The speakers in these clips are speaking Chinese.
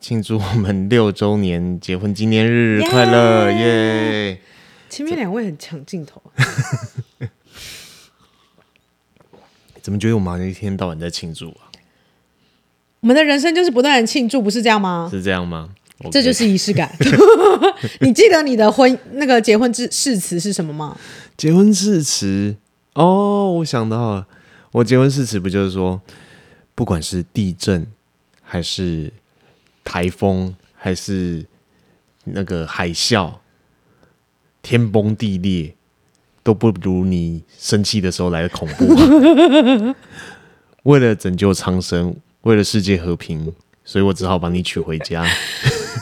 庆祝我们六周年结婚纪念日快乐耶！Yeah! Yeah! 前面两位很抢镜头，怎么觉得我们好像一天到晚在庆祝啊？我们的人生就是不断的庆祝，不是这样吗？是这样吗？Okay. 这就是 仪式感。你记得你的婚那个结婚致誓词是什么吗？结婚誓词哦，我想到了，我结婚誓词不就是说，不管是地震，还是台风，还是那个海啸，天崩地裂，都不如你生气的时候来的恐怖。为了拯救苍生。为了世界和平，所以我只好把你娶回家。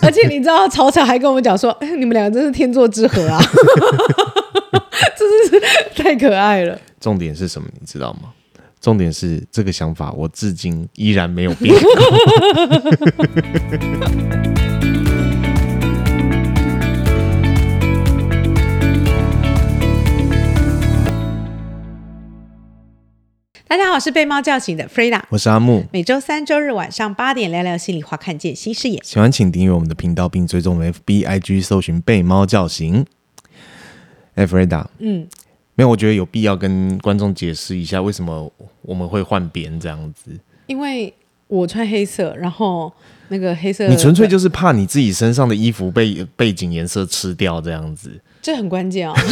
而且你知道，曹操还跟我们讲说：“哎，你们两个真是天作之合啊！” 真是太可爱了。重点是什么？你知道吗？重点是这个想法，我至今依然没有变。大家好，我是被猫叫醒的 Frida，我是阿木。每周三、周日晚上八点聊聊心里话，看见新视野。喜欢请订阅我们的频道，并追踪我们 FB、IG，搜寻“被猫叫醒”。哎，Frida，嗯，没有，我觉得有必要跟观众解释一下，为什么我们会换边这样子。因为我穿黑色，然后那个黑色，你纯粹就是怕你自己身上的衣服被背景颜色吃掉这样子。这很关键哦。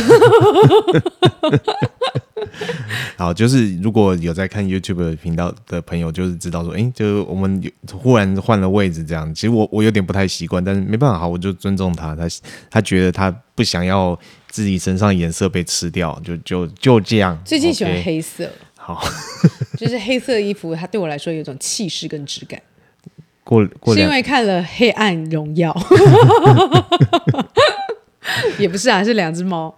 好，就是如果有在看 YouTube 频道的朋友，就是知道说，哎，就我们忽然换了位置这样。其实我我有点不太习惯，但是没办法，好，我就尊重他。他他觉得他不想要自己身上颜色被吃掉，就就就这样。最近喜欢黑色，okay? 好，就是黑色衣服，它对我来说有一种气势跟质感。过过是因为看了《黑暗荣耀》。也不是啊，是两只猫。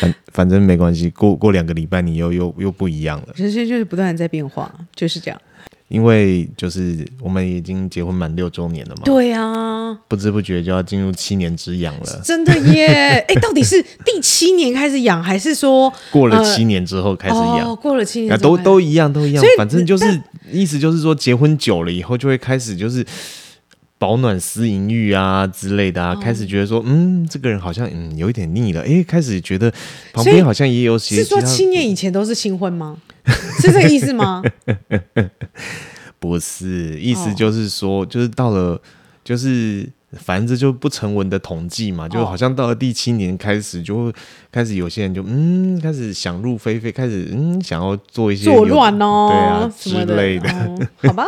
反反正没关系，过过两个礼拜你又又又不一样了。人生就是不断在变化，就是这样。因为就是我们已经结婚满六周年了嘛。对啊，不知不觉就要进入七年之痒了。真的耶！哎，到底是第七年开始痒，还是说过了七年之后开始痒？呃哦、过了七年都都一样，都一样。反正就是意思就是说，结婚久了以后就会开始就是。保暖私淫欲啊之类的啊，哦、开始觉得说，嗯，这个人好像嗯有一点腻了，哎，开始觉得旁边好像也有些。是说七年以前都是新婚吗？是这个意思吗？不是，意思就是说，哦、就是到了，就是反正就不成文的统计嘛，就好像到了第七年开始，就会开始有些人就嗯开始想入非非，开始嗯想要做一些作乱哦，对啊之类的、哦。好吧，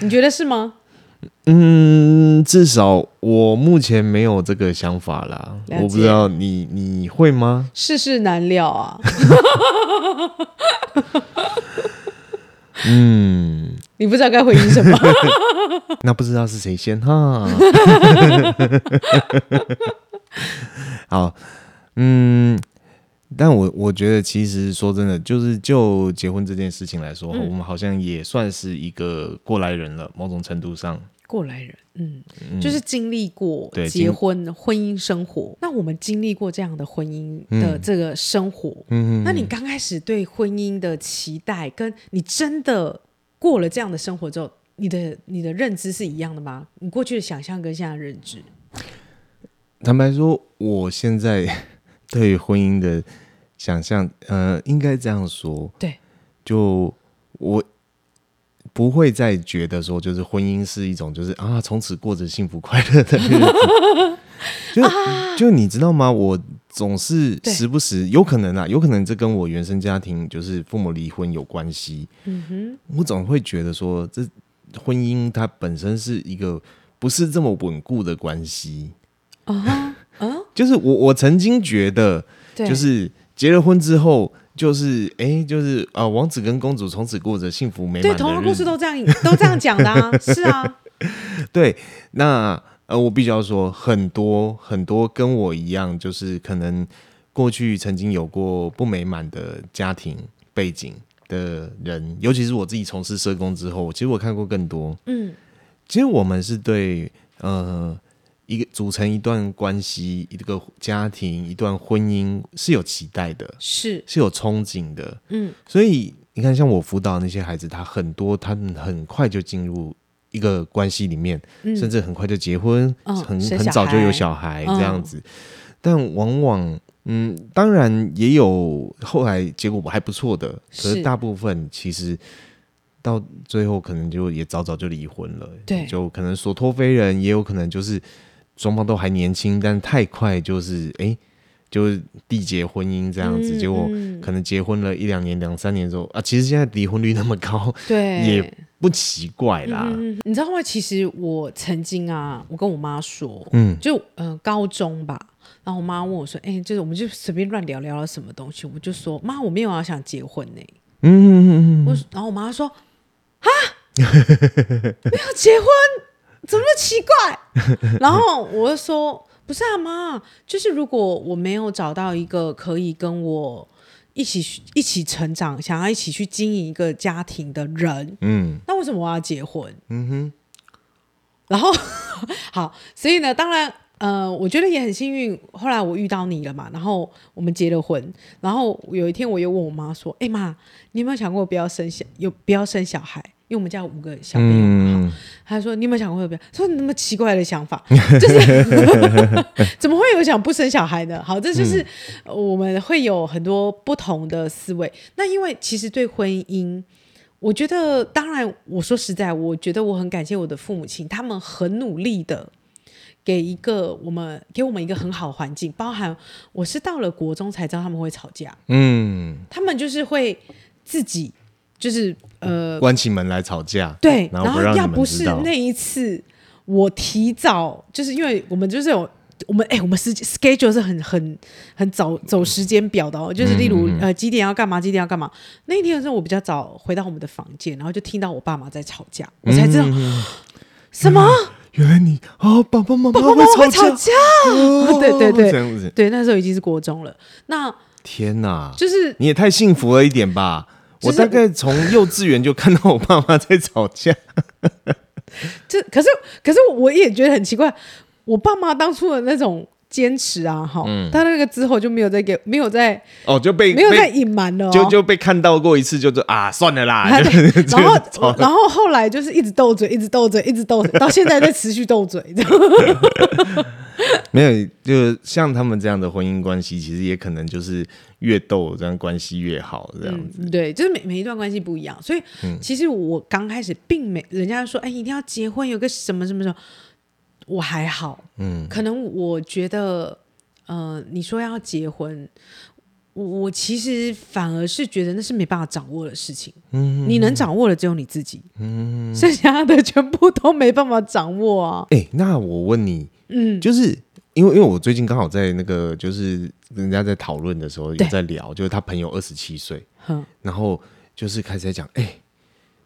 你觉得是吗？嗯，至少我目前没有这个想法啦。我不知道你你会吗？世事难料啊。嗯，你不知道该回应什么？那不知道是谁先哈？好，嗯，但我我觉得其实说真的，就是就结婚这件事情来说，嗯、我们好像也算是一个过来人了，某种程度上。过来人，嗯，嗯，就是经历过结婚、婚姻生活。那我们经历过这样的婚姻的这个生活，嗯，那你刚开始对婚姻的期待，跟你真的过了这样的生活之后，你的你的认知是一样的吗？你过去的想象跟现在的认知？坦白说，我现在 对婚姻的想象，呃，应该这样说，对，就我。不会再觉得说，就是婚姻是一种，就是啊，从此过着幸福快乐的日子。就、啊、就你知道吗？我总是时不时有可能啊，有可能这跟我原生家庭就是父母离婚有关系。嗯哼，我总会觉得说，这婚姻它本身是一个不是这么稳固的关系。啊啊，就是我我曾经觉得，就是结了婚之后。就是哎、欸，就是啊、呃，王子跟公主从此过着幸福美满。对，童话故事都这样，都这样讲的啊，是啊。对，那呃，我必须要说，很多很多跟我一样，就是可能过去曾经有过不美满的家庭背景的人，尤其是我自己从事社工之后，其实我看过更多。嗯，其实我们是对呃。一个组成一段关系，一个家庭，一段婚姻是有期待的，是。是有憧憬的，嗯，所以你看，像我辅导那些孩子，他很多，他们很快就进入一一个关系里面，嗯、甚至很快就结婚，嗯、很很早就有小孩这样子。嗯、但往往，嗯，当然也有后来结果还不错的，可是大部分其实到最后可能就也早早就离婚了。对，就可能所托非人，也有可能就是双方都还年轻，但太快就是哎。欸就是缔结婚姻这样子，嗯、结果可能结婚了一两年、两三年之后啊，其实现在离婚率那么高，对，也不奇怪啦。嗯、你知道吗？其实我曾经啊，我跟我妈说，嗯，就嗯、呃，高中吧，然后我妈问我说，哎、欸，就是我们就随便乱聊聊了什么东西，我就说，妈，我没有要想结婚呢、欸。嗯嗯嗯嗯，然后我妈说，啊，没有结婚，怎么奇怪？然后我就说。不是啊，妈，就是如果我没有找到一个可以跟我一起一起成长、想要一起去经营一个家庭的人，嗯，那为什么我要结婚？嗯哼。然后 好，所以呢，当然，呃，我觉得也很幸运，后来我遇到你了嘛，然后我们结了婚，然后有一天我又问我妈说：“哎妈，你有没有想过不要生小，有不要生小孩？”因为我们家有五个小朋友嘛，他、嗯、说：“你有没有想过要不要？”说：“你那么奇怪的想法，就是 怎么会有想不生小孩的？”好，这就是我们会有很多不同的思维。嗯、那因为其实对婚姻，我觉得当然，我说实在，我觉得我很感谢我的父母亲，他们很努力的给一个我们给我们一个很好的环境，包含我是到了国中才知道他们会吵架，嗯，他们就是会自己。就是呃，关起门来吵架，对，然后要不是那一次，我提早，就是因为我们就是有我们哎、欸，我们时 schedule 是很很很早走时间表的哦，就是例如呃几点要干嘛，几点要干嘛。那一天的时候，我比较早回到我们的房间，然后就听到我爸妈在吵架，我才知道、嗯、什么？原来你哦，爸爸妈妈会吵架，吵架哦、对 对对，这样子，对，那时候已经是国中了。那天哪，就是你也太幸福了一点吧。我大概从幼稚园就看到我爸妈在吵架，这可是可是我也觉得很奇怪，我爸妈当初的那种坚持啊，哈，他那个之后就没有再给，没有再哦就被没有再隐瞒了，就就被看到过一次，就说啊算了啦，然后然后后来就是一直斗嘴，一直斗嘴，一直斗嘴，到现在在持续斗嘴。没有，就像他们这样的婚姻关系，其实也可能就是越斗这样关系越好这样子。嗯、对，就是每每一段关系不一样，所以、嗯、其实我刚开始并没人家说，哎，一定要结婚，有个什么什么什么，我还好。嗯，可能我觉得，呃，你说要结婚，我我其实反而是觉得那是没办法掌握的事情。嗯，你能掌握的只有你自己。嗯，剩下的全部都没办法掌握啊。哎，那我问你。嗯，就是因为因为我最近刚好在那个，就是人家在讨论的时候也在聊，就是他朋友二十七岁，然后就是开始在讲，哎、欸，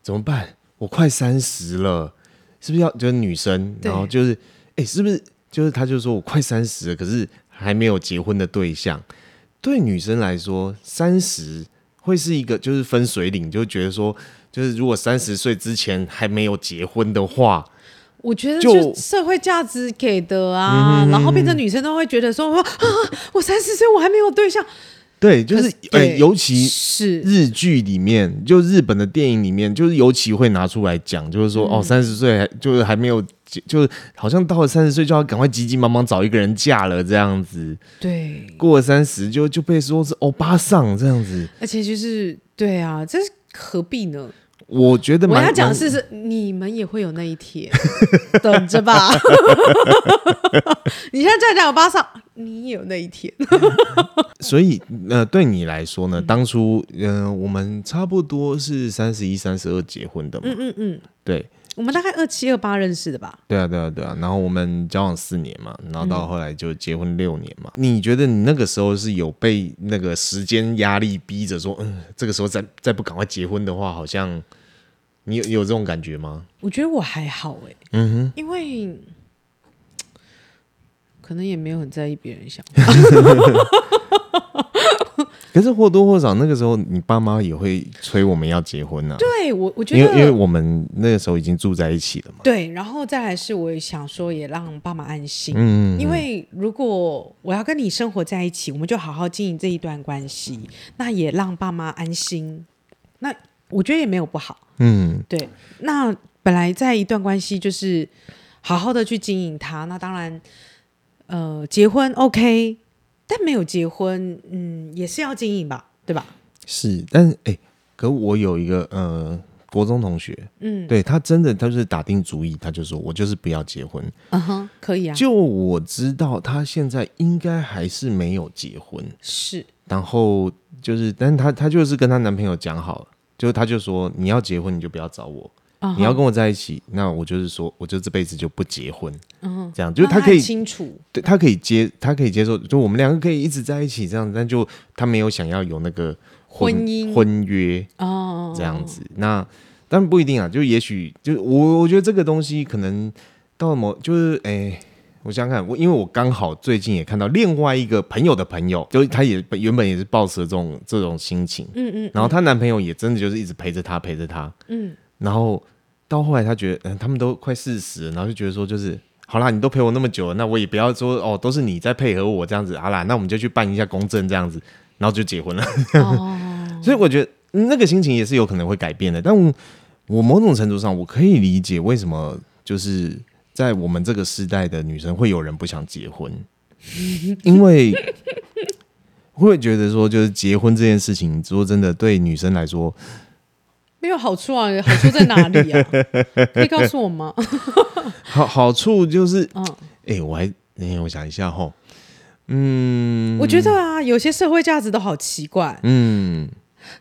怎么办？我快三十了，是不是要就是女生？然后就是，哎、欸，是不是就是他就说我快三十了，可是还没有结婚的对象。对女生来说，三十会是一个就是分水岭，就觉得说，就是如果三十岁之前还没有结婚的话。我觉得就社会价值给的啊，然后变成女生都会觉得说啊，我三十岁我还没有对象。对，就是呃，尤其是日剧里面，就日本的电影里面，就是尤其会拿出来讲，就是说哦，三十岁还就是还没有，就是好像到了三十岁就要赶快急急忙忙找一个人嫁了这样子。对，过了三十就就被说是欧巴桑这样子。而且就是对啊，这是何必呢？我觉得，我要讲的是，是你们也会有那一天，等着吧。你现在在讲欧巴上，你也有那一天。所以，呃，对你来说呢，当初，嗯、呃，我们差不多是三十一、三十二结婚的嘛。嗯嗯嗯，对，我们大概二七、二八认识的吧。对啊，对啊，对啊。然后我们交往四年嘛，然后到后来就结婚六年嘛。嗯、你觉得你那个时候是有被那个时间压力逼着说，嗯，这个时候再再不赶快结婚的话，好像。你有有这种感觉吗？我觉得我还好哎，嗯哼，因为可能也没有很在意别人想法。可是或多或少那个时候，你爸妈也会催我们要结婚呢、啊。对我，我觉得因为因为我们那个时候已经住在一起了嘛。对，然后再来是，我也想说，也让爸妈安心。嗯，嗯，嗯，因为如果我要跟你生活在一起，我们就好好经营这一段关系，那也让爸妈安心。那。我觉得也没有不好，嗯，对。那本来在一段关系就是好好的去经营它，那当然，呃，结婚 OK，但没有结婚，嗯，也是要经营吧，对吧？是，但是哎，可我有一个呃。国中同学，嗯，对他真的，他就是打定主意，他就说我就是不要结婚，嗯哼，可以啊。就我知道，他现在应该还是没有结婚，是。然后就是，但是他他就是跟他男朋友讲好了，就他就说你要结婚你就不要找我，嗯，你要跟我在一起，那我就是说我就这辈子就不结婚，这样就是他可以清楚，对他可以接，他可以接受，就我们两个可以一直在一起这样，但就他没有想要有那个。婚姻。婚约哦，这样子，那但不一定啊。就也许，就我我觉得这个东西可能到某就是，哎、欸，我想想看，我因为我刚好最近也看到另外一个朋友的朋友，就他也原本也是抱持这种这种心情，嗯，嗯嗯，然后她男朋友也真的就是一直陪着她陪着她，嗯，然后到后来他觉得，嗯，他们都快四十了，然后就觉得说，就是好啦，你都陪我那么久了，那我也不要说哦，都是你在配合我这样子，好啦，那我们就去办一下公证这样子。然后就结婚了，哦，所以我觉得那个心情也是有可能会改变的。但我，我某种程度上我可以理解为什么就是在我们这个时代的女生会有人不想结婚，因为会觉得说就是结婚这件事情，说真的对女生来说没有好处啊，好处在哪里啊？可以告诉我吗？好好处就是，嗯，哎，我还，哎，我想一下哈。嗯，我觉得啊，有些社会价值都好奇怪。嗯，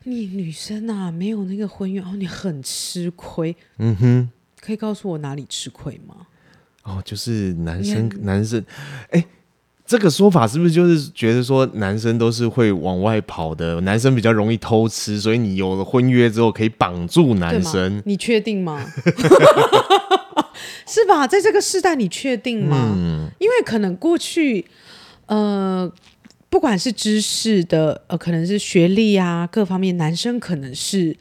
你女生啊，没有那个婚约哦，你很吃亏。嗯哼，可以告诉我哪里吃亏吗？哦，就是男生，男生，哎，这个说法是不是就是觉得说男生都是会往外跑的，男生比较容易偷吃，所以你有了婚约之后可以绑住男生？你确定吗？是吧？在这个时代，你确定吗？嗯，因为可能过去。呃，不管是知识的，呃，可能是学历啊，各方面，男生可能是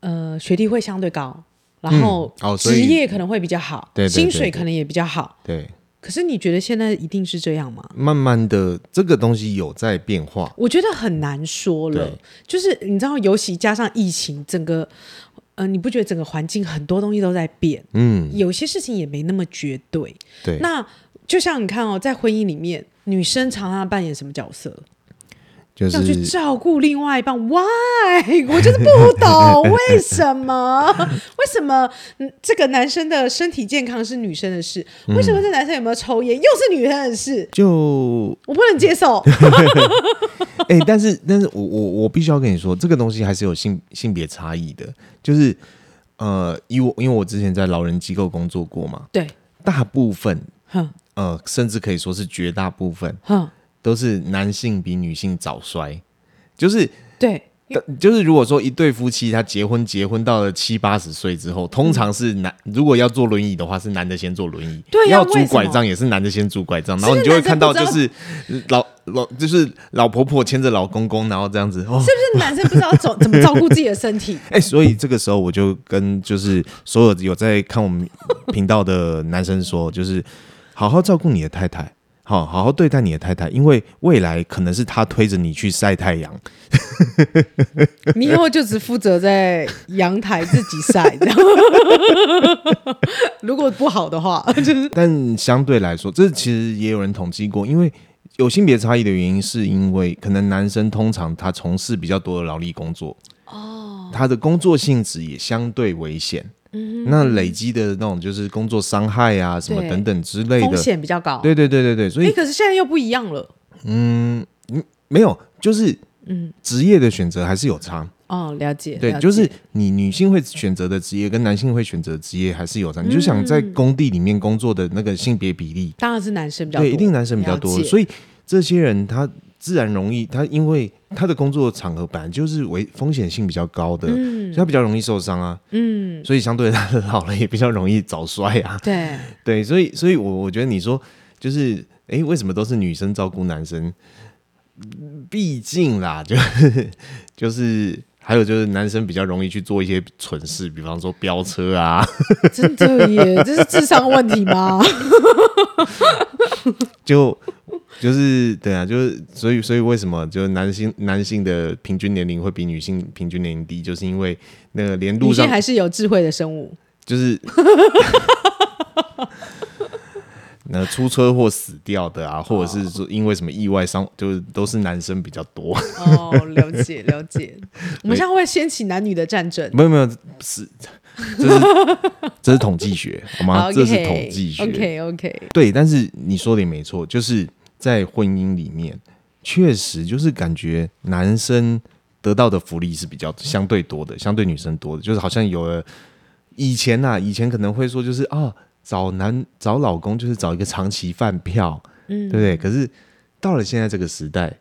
呃学历会相对高，然后职业可能会比较好，嗯哦、薪水可能也比较好。对，可是你觉得现在一定是这样吗？慢慢的，这个东西有在变化。我觉得很难说了，就是你知道，尤其加上疫情，整个呃，你不觉得整个环境很多东西都在变？嗯，有些事情也没那么绝对。对，那就像你看哦，在婚姻里面。女生常常扮演什么角色？就是要去照顾另外一半。Why？我就是不懂为什么？为什么？这个男生的身体健康是女生的事，嗯、为什么这男生有没有抽烟又是女生的事？就我不能接受。哎、欸，但是，但是我我我必须要跟你说，这个东西还是有性性别差异的。就是呃，因为因为我之前在老人机构工作过嘛，对，大部分。呃，甚至可以说是绝大部分，都是男性比女性早衰，就是对，就是如果说一对夫妻他结婚结婚到了七八十岁之后，通常是男如果要坐轮椅的话，是男的先坐轮椅，对，要拄拐杖也是男的先拄拐杖，然后你就会看到就是老老就是老婆婆牵着老公公，然后这样子，哦，是不是男生不知道怎 怎么照顾自己的身体？哎、欸，所以这个时候我就跟就是所有有在看我们频道的男生说，就是。好好照顾你的太太，好好好对待你的太太，因为未来可能是他推着你去晒太阳，你以后就只负责在阳台自己晒，如果不好的话，就是。但相对来说，这其实也有人统计过，因为有性别差异的原因，是因为可能男生通常他从事比较多的劳力工作，哦，他的工作性质也相对危险。嗯，那累积的那种就是工作伤害啊，什么等等之类的，风险比较高。对对对对对，所以，欸，可是现在又不一样了。嗯，没有，就是嗯，职业的选择还是有差。哦，了解。对，就是你女性会选择的职业跟男性会选择职业还是有差。你就想在工地里面工作的那个性别比例，当然是男生比较多，对，一定男生比较多。所以这些人他。自然容易，他因为他的工作场合本来就是为风险性比较高的，嗯，所以他比较容易受伤啊，嗯，所以相对他的老了也比较容易早衰啊，对 对，所以所以我我觉得你说就是，哎、欸，为什么都是女生照顾男生？毕竟啦，就是就是还有就是男生比较容易去做一些蠢事，比方说飙车啊，真的耶，这是智商问题吗？就。就是对啊，就是所以所以为什么就是男性男性的平均年龄会比女性平均年龄低，就是因为那个连路上女性还是有智慧的生物，就是。那出车祸死掉的啊，或者是说因为什么意外伤，就是都是男生比较多。哦，了解了解。我们现在会掀起男女的战争？没有没有，是这是这是统计学，好吗？Okay, 这是统计学。OK OK。对，但是你说的也没错，就是在婚姻里面，确实就是感觉男生得到的福利是比较相对多的，相对女生多的，就是好像有了以前呐、啊，以前可能会说就是啊。哦找男找老公就是找一个长期饭票，嗯，对不对？可是到了现在这个时代，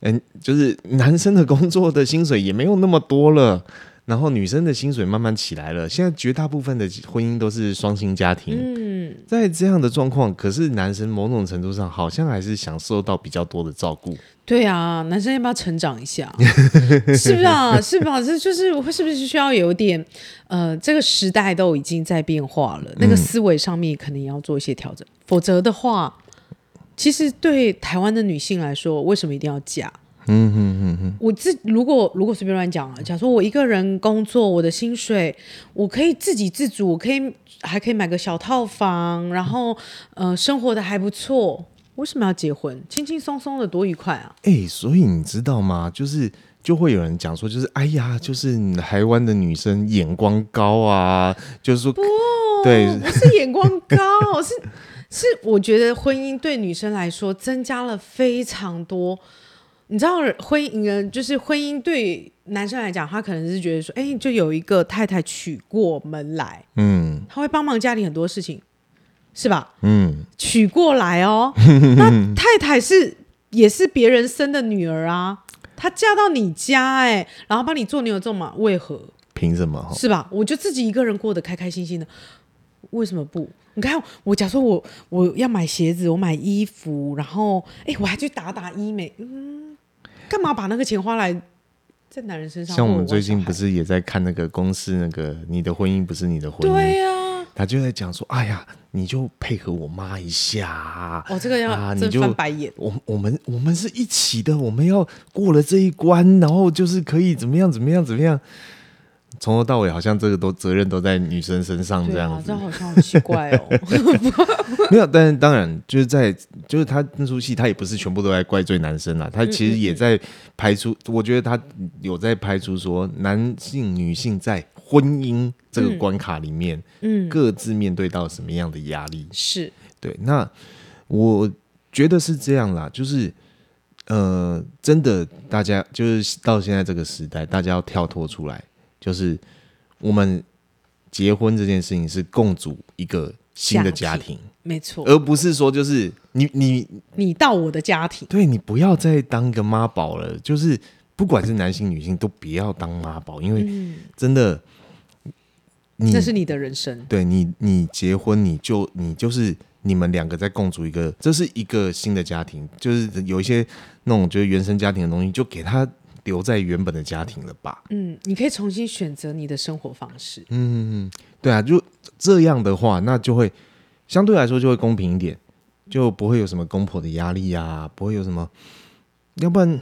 嗯，就是男生的工作的薪水也没有那么多了，然后女生的薪水慢慢起来了。现在绝大部分的婚姻都是双薪家庭，嗯，在这样的状况，可是男生某种程度上好像还是享受到比较多的照顾。对啊，男生要不要成长一下？是不是啊？是吧？这就是我是不是需要有点呃，这个时代都已经在变化了，那个思维上面可能也要做一些调整。嗯、否则的话，其实对台湾的女性来说，为什么一定要嫁？嗯嗯嗯嗯。我自如果如果随便乱讲啊，假如说我一个人工作，我的薪水我可以自给自足，我可以还可以买个小套房，然后呃，生活的还不错。为什么要结婚？轻轻松松的多愉快啊！哎、欸，所以你知道吗？就是就会有人讲说，就是哎呀，就是台湾的女生眼光高啊，就是说，不对，不是眼光高，是 是，我觉得婚姻对女生来说增加了非常多。你知道，婚姻就是婚姻对男生来讲，他可能是觉得说，哎、欸，就有一个太太娶过门来，嗯，他会帮忙家里很多事情。是吧？嗯，娶过来哦，那太太是也是别人生的女儿啊，她嫁到你家哎、欸，然后帮你做牛做马，为何？凭什么？是吧？我就自己一个人过得开开心心的，为什么不？你看我，假如说我我要买鞋子，我买衣服，然后哎，我还去打打医美，嗯，干嘛把那个钱花来在男人身上？像我们最近不是也在看那个公司那个你的婚姻不是你的婚姻？对呀、啊，他就在讲说，哎呀。你就配合我妈一下，哦，这个要啊，你就翻白眼。我我们我们是一起的，我们要过了这一关，然后就是可以怎么样怎么样怎么样，从头到尾好像这个都责任都在女生身上这样子，这好像好奇怪哦。没有，但是当然就是在就是他那出戏，他也不是全部都在怪罪男生啦，他其实也在拍出，我觉得他有在排除说男性女性在。婚姻这个关卡里面，嗯，各自面对到什么样的压力？是对。那我觉得是这样啦，就是呃，真的，大家就是到现在这个时代，大家要跳脱出来，就是我们结婚这件事情是共组一个新的家庭，没错，而不是说就是你你你到我的家庭，对，你不要再当个妈宝了，就是不管是男性女性都不要当妈宝，因为真的。这是你的人生，对你，你结婚，你就你就是你们两个在共组一个，这是一个新的家庭，就是有一些那种就是原生家庭的东西，就给他留在原本的家庭了吧。嗯，你可以重新选择你的生活方式。嗯，对啊，就这样的话，那就会相对来说就会公平一点，就不会有什么公婆的压力啊，不会有什么，要不然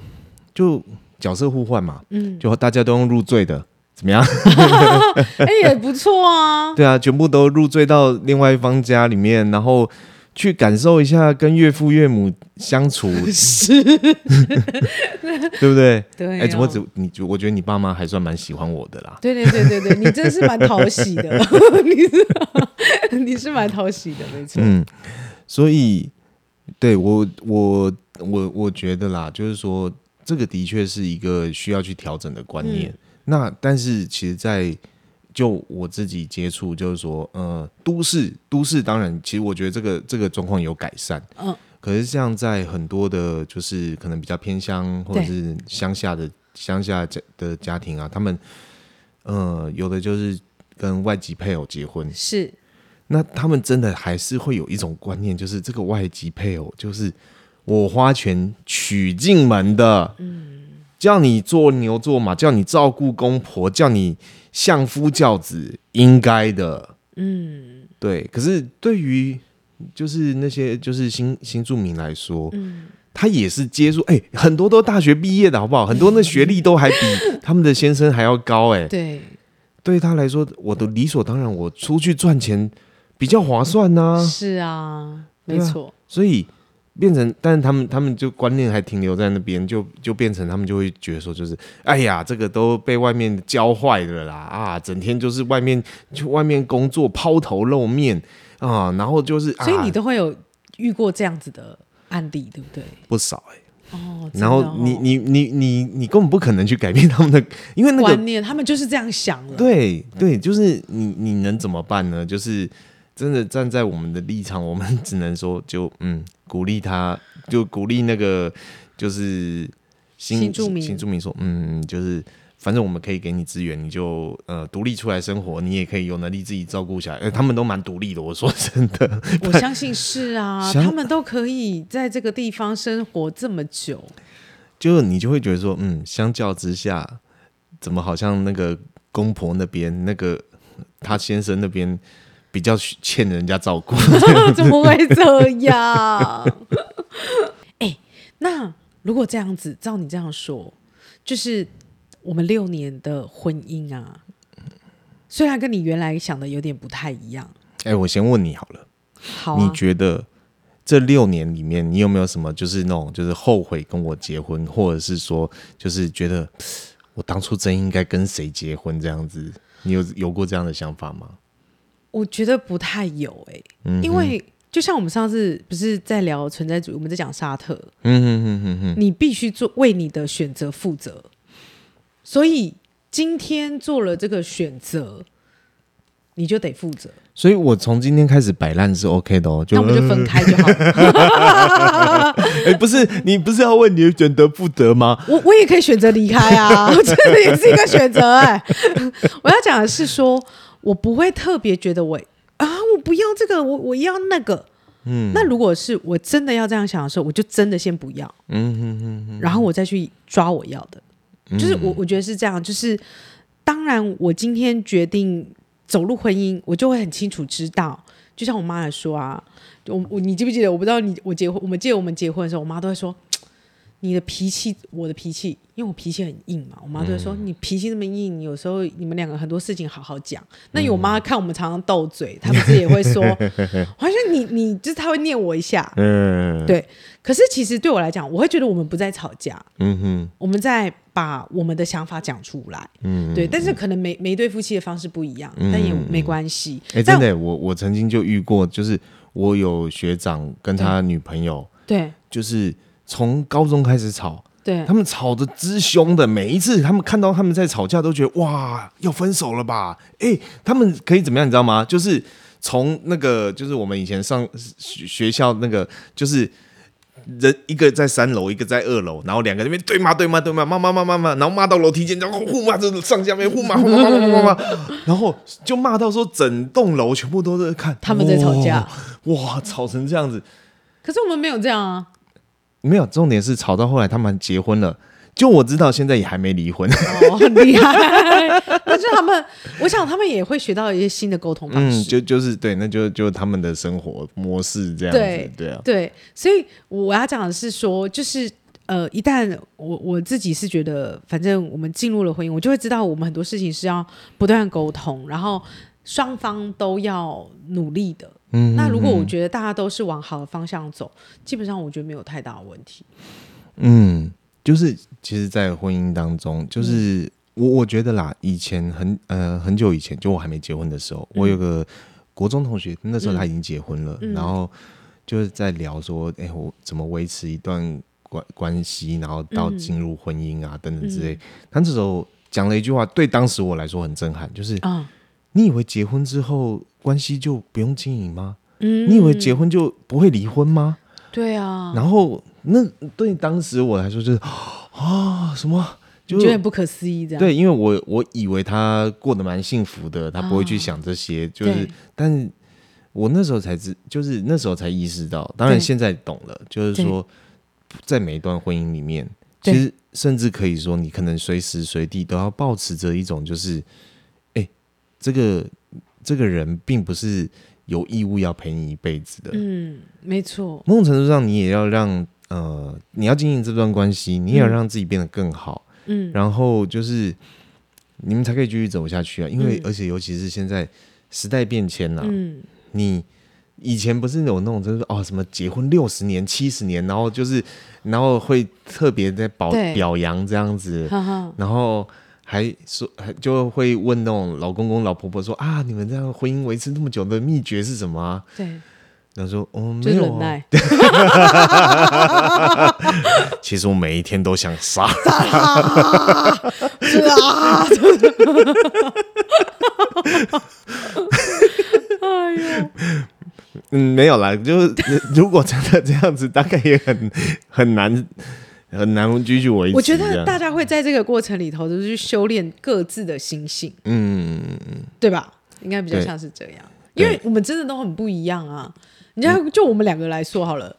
就角色互换嘛。嗯，就大家都用入赘的。怎么样？哎、欸，也不错啊。对啊，全部都入赘到另外一方家里面，然后去感受一下跟岳父岳母相处，是，对不对？对、哦。哎、欸，怎么只你？我觉得你爸妈还算蛮喜欢我的啦。对对对对对，你真是蛮讨喜的，你是你是蛮讨喜的，没错。嗯，所以对我我我我觉得啦，就是说这个的确是一个需要去调整的观念。嗯那但是其实，在就我自己接触，就是说，呃，都市都市当然，其实我觉得这个这个状况有改善，嗯，可是像在很多的，就是可能比较偏乡或者是乡下的乡下家的家庭啊，他们，呃，有的就是跟外籍配偶结婚，是，那他们真的还是会有一种观念，就是这个外籍配偶就是我花钱娶进门的，嗯。叫你做牛做马，叫你照顾公婆，叫你相夫教子，应该的。嗯，对。可是对于就是那些就是新新住民来说，嗯，他也是接触，哎、欸，很多都大学毕业的好不好？很多那学历都还比 他们的先生还要高、欸，哎，对。对他来说，我的理所当然，我出去赚钱比较划算呢、啊。是啊，没错。啊、所以变成，但是他们他们就观念还停留在那边，就就变成他们就会觉得说，就是哎呀，这个都被外面教坏了啦啊，整天就是外面去外面工作抛头露面啊，然后就是，所以你都会有遇过这样子的案例，对不对？不少哎、欸。哦，然后你你你你你根本不可能去改变他们的，因为那个观念，他们就是这样想了。对对，就是你你能怎么办呢？就是真的站在我们的立场，我们只能说就嗯，鼓励他，就鼓励那个就是新新住民新住民说嗯，就是。反正我们可以给你资源，你就呃独立出来生活，你也可以有能力自己照顾下来。呃，他们都蛮独立的，我说真的。我相信是啊，他们都可以在这个地方生活这么久。就你就会觉得说，嗯，相较之下，怎么好像那个公婆那边，那个他先生那边比较欠人家照顾？怎么会这样？哎、欸，那如果这样子，照你这样说，就是。我们六年的婚姻啊，虽然跟你原来想的有点不太一样。哎，我先问你好了，好啊，你觉得这六年里面，你有没有什么就是那种就是后悔跟我结婚，或者是说就是觉得我当初真应该跟谁结婚这样子？你有有过这样的想法吗？我觉得不太有哎、欸，嗯、因为就像我们上次不是在聊存在主义，我们在讲沙特，嗯哼哼哼哼，你必须做为你的选择负责。所以今天做了这个选择，你就得负责。所以我从今天开始摆烂是 OK 的哦，就那我们就分开就好。哎，不是你不是要为你的选择负责吗？我我也可以选择离开啊，这个也是一个选择哎。我要讲的是说，我不会特别觉得我啊，我不要这个，我我要那个。嗯，那如果是我真的要这样想的时候，我就真的先不要。嗯哼哼哼，然后我再去抓我要的。就是我，我觉得是这样。就是当然，我今天决定走入婚姻，我就会很清楚知道。就像我妈来说啊，我我你记不记得？我不知道你我结婚，我们记得我们结婚的时候，我妈都会说。你的脾气，我的脾气，因为我脾气很硬嘛，我妈就会说、嗯、你脾气那么硬，有时候你们两个很多事情好好讲。那有我妈看我们常常斗嘴，她不是也会说，好像你你就是她会念我一下，嗯，对。可是其实对我来讲，我会觉得我们不在吵架，嗯哼，我们在把我们的想法讲出来，嗯，对。但是可能每每一对夫妻的方式不一样，嗯、但也没关系。哎、欸，真的，我我曾经就遇过，就是我有学长跟他女朋友，对，就是。从高中开始吵，对，他们吵得之凶的，每一次他们看到他们在吵架，都觉得哇，要分手了吧？哎，他们可以怎么样？你知道吗？就是从那个，就是我们以前上学校那个，就是人一个在三楼，一个在二楼，然后两个那边对骂对骂对骂，骂骂骂骂骂，然后骂到楼梯间，然后互骂这上下面互骂，互骂互骂，然后就骂到说整栋楼全部都在看他们在吵架，哇，吵成这样子。可是我们没有这样啊。没有，重点是吵到后来他们结婚了。就我知道，现在也还没离婚。哦，很厉害。但是他们，我想他们也会学到一些新的沟通方式。嗯，就就是对，那就就他们的生活模式这样子。对，对啊，对。所以我要讲的是说，就是呃，一旦我我自己是觉得，反正我们进入了婚姻，我就会知道我们很多事情是要不断沟通，然后双方都要努力的。嗯，那如果我觉得大家都是往好的方向走，基本上我觉得没有太大的问题。嗯，就是其实，在婚姻当中，就是我我觉得啦，以前很呃很久以前，就我还没结婚的时候，我有个国中同学，那时候他已经结婚了，然后就是在聊说，哎，我怎么维持一段关关系，然后到进入婚姻啊等等之类。他这时候讲了一句话，对当时我来说很震撼，就是啊。你以为结婚之后关系就不用经营吗？嗯，你以为结婚就不会离婚吗？对啊。然后那对当时我来说就是啊，什么就觉得不可思议这样。对，因为我我以为他过得蛮幸福的，他不会去想这些，啊、就是，对但我那时候才知，就是那时候才意识到，当然现在懂了，就是说，在每一段婚姻里面，其实甚至可以说，你可能随时随地都要保持着一种就是。这个这个人并不是有义务要陪你一辈子的。嗯，没错。某种程度上，你也要让呃，你要经营这段关系，你也要让自己变得更好。嗯，然后就是你们才可以继续走下去啊。因为、嗯、而且尤其是现在时代变迁了、啊，嗯，你以前不是有那种就是哦什么结婚六十年、七十年，然后就是然后会特别在表表扬这样子，呵呵然后。还说还就会问那种老公公老婆婆说啊，你们这样婚姻维持那么久的秘诀是什么啊？对，然后说哦，没有、啊。其实我每一天都想杀啊。哎呦，嗯，没有啦，就是如果真的这样子，大概也很很难。很难继续维持。我觉得大家会在这个过程里头，就是去修炼各自的心性，嗯，对吧？应该比较像是这样，因为我们真的都很不一样啊。你看，就我们两个来说好了，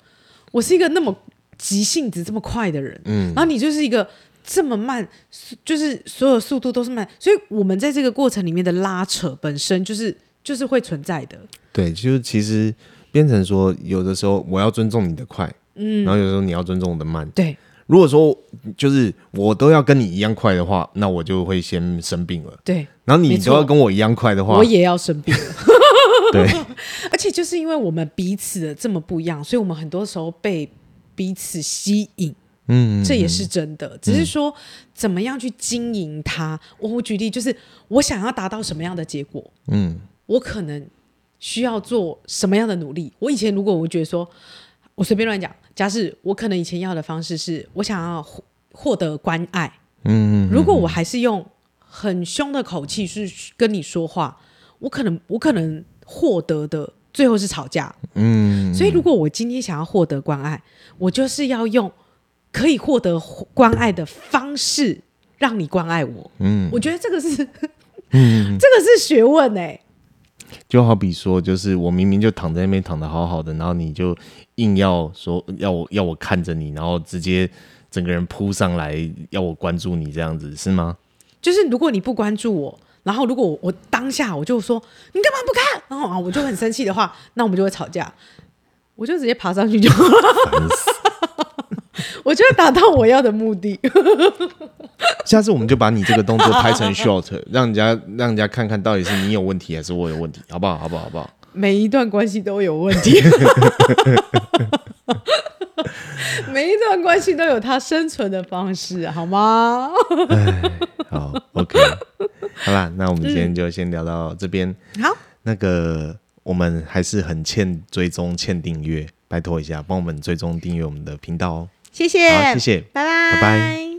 我是一个那么急性子这么快的人，嗯，然后你就是一个这么慢，就是所有速度都是慢，所以我们在这个过程里面的拉扯本身就是就是会存在的。对，就是其实变成说，有的时候我要尊重你的快，嗯，然后有时候你要尊重我的慢，对。如果说就是我都要跟你一样快的话，那我就会先生病了。对，然后你都要跟我一样快的话，我也要生病了。对，而且就是因为我们彼此的这么不一样，所以我们很多时候被彼此吸引。嗯，这也是真的。只是说怎么样去经营它。我我举例就是，我想要达到什么样的结果，嗯，我可能需要做什么样的努力。我以前如果我觉得说。我随便乱讲，假使我可能以前要的方式是我想要获得关爱，如果我还是用很凶的口气去跟你说话，我可能我可能获得的最后是吵架，所以如果我今天想要获得关爱，我就是要用可以获得关爱的方式让你关爱我，嗯，我觉得这个是，嗯，这个是学问哎、欸。就好比说，就是我明明就躺在那边躺得好好的，然后你就硬要说要我要我看着你，然后直接整个人扑上来要我关注你，这样子是吗？就是如果你不关注我，然后如果我，我当下我就说你干嘛不看，然后啊我就很生气的话，那我们就会吵架，我就直接爬上去就好了。我就会达到我要的目的。下次我们就把你这个动作拍成 short，让人家让人家看看到底是你有问题还是我有问题，好不好？好不好？好不好？每一段关系都有问题，每一段关系都有它生存的方式，好吗？好，OK，好啦，那我们今天就先聊到这边。好、嗯，那个我们还是很欠追踪、欠订阅，拜托一下，帮我们追踪订阅我们的频道哦。谢谢，好，谢谢，拜拜，拜拜。